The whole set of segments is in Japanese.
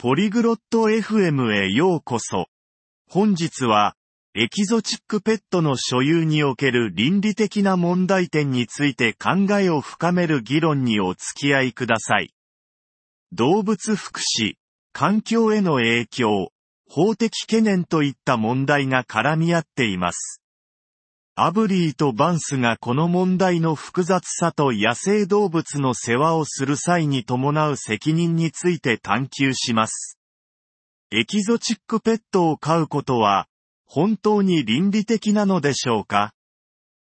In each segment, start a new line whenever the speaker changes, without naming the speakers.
ポリグロット FM へようこそ。本日は、エキゾチックペットの所有における倫理的な問題点について考えを深める議論にお付き合いください。動物福祉、環境への影響、法的懸念といった問題が絡み合っています。アブリーとバンスがこの問題の複雑さと野生動物の世話をする際に伴う責任について探求します。エキゾチックペットを飼うことは、本当に倫理的なのでしょうか？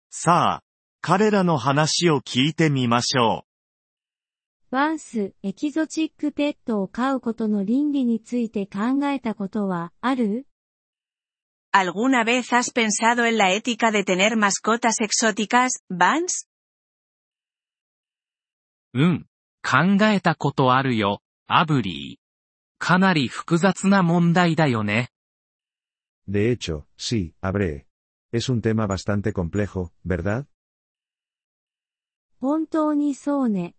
さあ、彼らの話を聞いてみましょ
う。バンス、エキゾチックペットを飼うことの倫理について考えたことはある？
¿Alguna vez has pensado en la ética de tener mascotas exóticas, Vance?
うん。考えたことあるよ、アブリー。かなり複雑な問題だよね。
De hecho, sí, Abre. Es un tema bastante complejo, ¿verdad?
本当にそうね。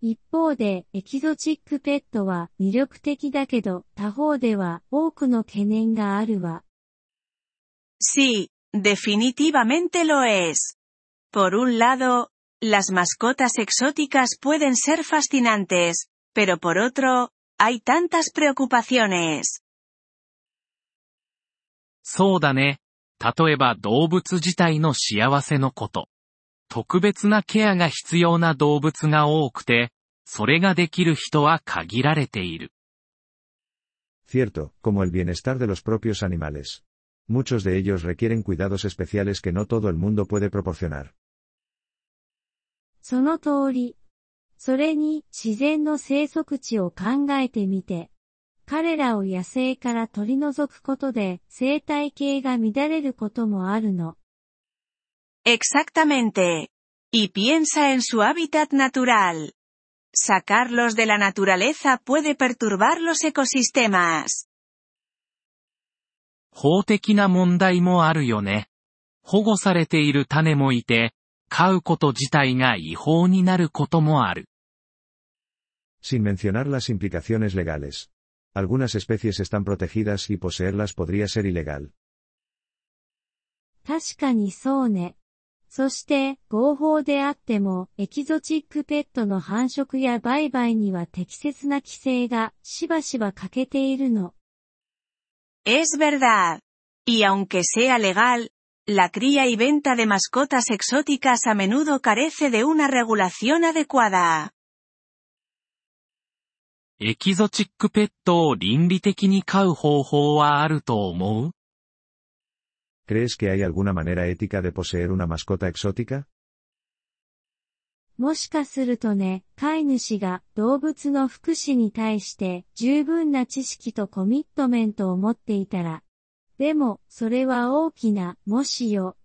一方で、エキゾチックペットは魅力的だけど、他方では多くの懸念があるわ。
Sí, definitivamente lo es. Por un lado, las mascotas exóticas pueden ser fascinantes, pero por otro, hay tantas preocupaciones.
そうだね。例えば動物自体の幸せのこと。特別なケアが必要な動物が多くて、それができる人は限られている。
Cierto, como el bienestar de los propios animales. Muchos de ellos requieren cuidados especiales que no todo el mundo puede proporcionar.
その通り。それに自然の生息地を考えてみて、彼らを野生から取り除くことで生態系が乱れることもあるの。
Exactamente. Y piensa en su hábitat natural. Sacarlos de la naturaleza puede perturbar los ecosistemas.
法的な問題もあるよね。保護されている種もいて、飼うこと自体が違法になることもある。
Sin mencionar las implicaciones legales. Algunas especies están protegidas y poseerlas podría ser ilegal.
確かにそうね。そして、合法であっても、エキゾチックペットの繁殖や売買には適切な規制がしばしば欠けているの。
Es verdad. Y aunque sea legal, la cría y venta de mascotas exóticas a menudo carece de una regulación adecuada.
エキゾチックペットを倫理的に飼う方法はあると思う
¿Crees que hay alguna manera ética de poseer una mascota exótica?
もしかするとね、飼い主が動物の福祉に対して十分な知識とコミットメントを持っていたら。でも、それは大きな、もしよ。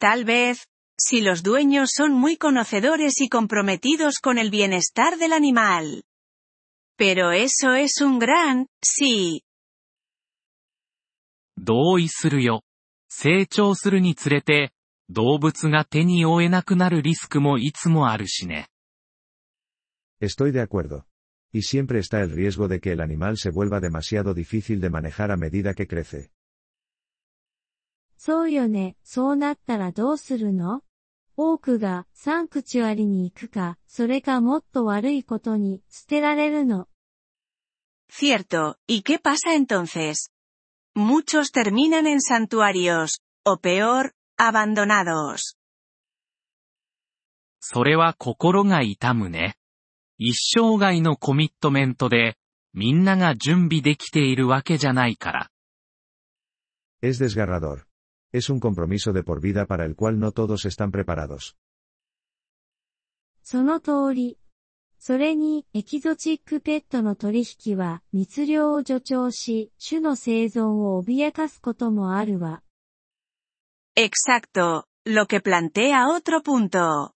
Tal vez, si los dueños son muy conocedores y comprometidos con el bienestar del animal. Pero eso es un gran, sí.
同意するよ。成長するにつれて、動物が手に負えなくなるリスクもいつもあるしね。
Estoy de acuerdo. Y siempre está el riesgo de que el animal se vuelva demasiado difícil de manejar a medida que crece.
そうよね。そうなったらどうするの多くがサンクチュアリに行くか、それかもっと悪いことに捨てられるの。
Cierto, ¿y qué pasa entonces? Muchos terminan en santuarios, o peor, abandonados.
それは心が痛むね。一生涯のコミットメントで、みんなが準備できているわけじゃないから。
Es desgarrador. Es un compromiso de por vida para el cual no todos están preparados.
その通り。それに、エキゾチックペットの取引は密漁を助長し、種の生存を脅かすこともあるわ。
Exacto, lo que plantea otro punto.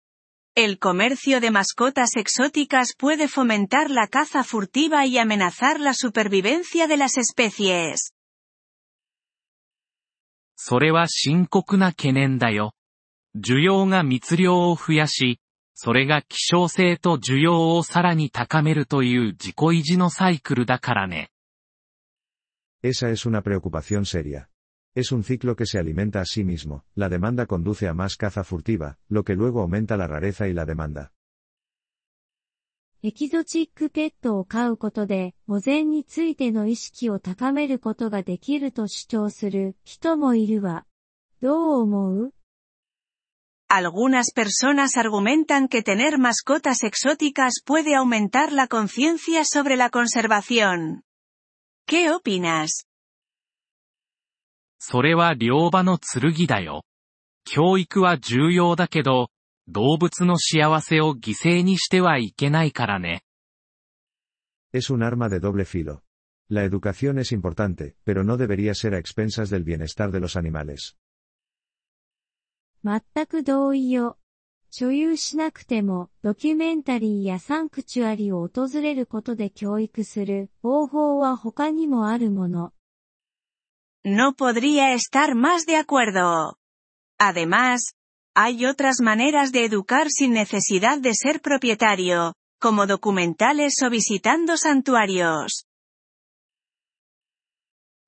El comercio de mascotas exóticas puede fomentar la caza furtiva y amenazar la supervivencia de las especies.
それは深刻な懸念だよ。需要が密漁を増やし、 それが希少性と需要をさらに高めるという自己維持のサイクルだからね。
Esa es una preocupación seria. Es un ciclo que se alimenta a sí mismo, la demanda conduce a más caza furtiva, lo que luego aumenta la rareza y la demanda.
エキゾチックペットを飼うことで、保全についての意識を高めることができると主張する人もいるわ。どう思う
Algunas personas argumentan que tener mascotas exóticas puede aumentar la conciencia sobre la conservación. ¿Qué opinas?
それは両場の剣だよ。教育は重要だけど、動物の幸せを犠牲にしてはいけないからね。
Es un arma de doble filo. La educación es importante, pero no debería ser a expensas del bienestar de los animales.
全く同意よ。所有しなくても、ドキュメンタリーやサンクチュアリを訪れることで教育する方法は他にもあるもの。
No podría estar más de acuerdo. Además, hay otras maneras de educar sin necesidad de ser propietario, como documentales o visitando santuarios.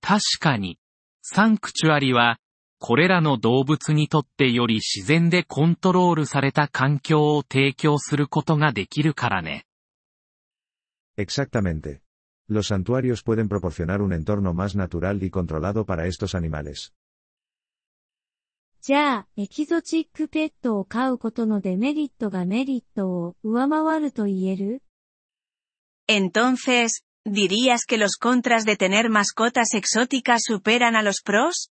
確かに、サンクチュアリは、これらの動物にとってより自然でコントロールされた環境を提供することができるからね。
Exactamente. Los santuarios pueden proporcionar un entorno más natural y controlado para estos animales.
じゃあ、エキゾチックペットを飼うことのデメリットがメリットを上回ると言える
Entonces, ¿dirías que los contras de tener mascotas exóticas superan a los pros?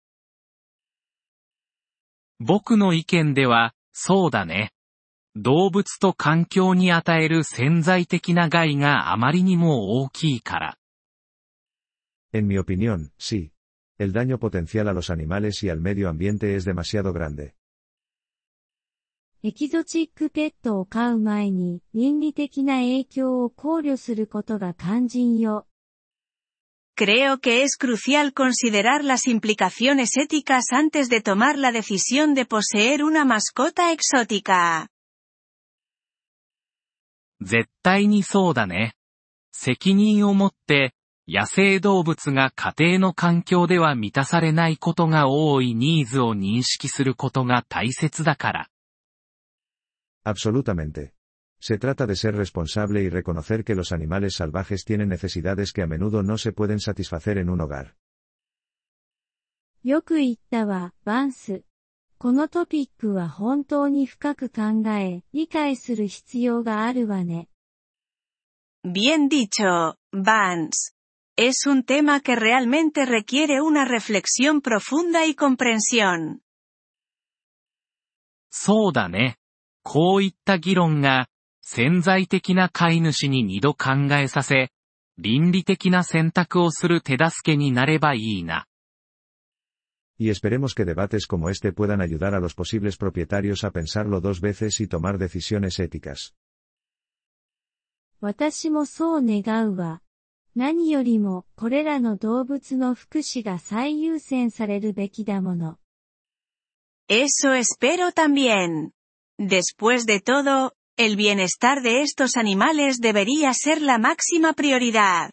僕の意見では、そうだね。 動物と環境に与える潜在的な害があまりにも大きいから。
En mi opinión, sí. El daño potencial a los animales y al medio ambiente es demasiado grande.
エキゾチックペットを飼う前に倫理的な影響を考慮することが肝心よ。
Creo que es crucial considerar las implicaciones éticas antes de tomar la decisión de poseer una mascota exótica.
絶対にそうだね。責任を持って、野生動物が家庭の環境では満たされないことが多いニーズを認識することが大切だから。
Absolutamente. Se trata de ser responsable y reconocer que los animales salvajes tienen necesidades que a menudo no se pueden satisfacer en un hogar.
よく言ったわ、バンス。このトピックは本当に深く考え、理解する必要があるわね。
Bien dicho, Vance. Es un tema que realmente requiere una reflexión profunda y comprensión.
そうだね。こういった議論が、潜在的な飼い主に二度考えさせ、倫理的な選択をする手助けになればいいな。
Y esperemos que debates como este puedan ayudar a los posibles propietarios a pensarlo dos veces y tomar decisiones éticas.
私もそう願うわ。何よりも、これらの動物の福祉が最優先されるべきだもの。
Eso espero también. Después de todo, el bienestar de estos animales debería ser la máxima prioridad.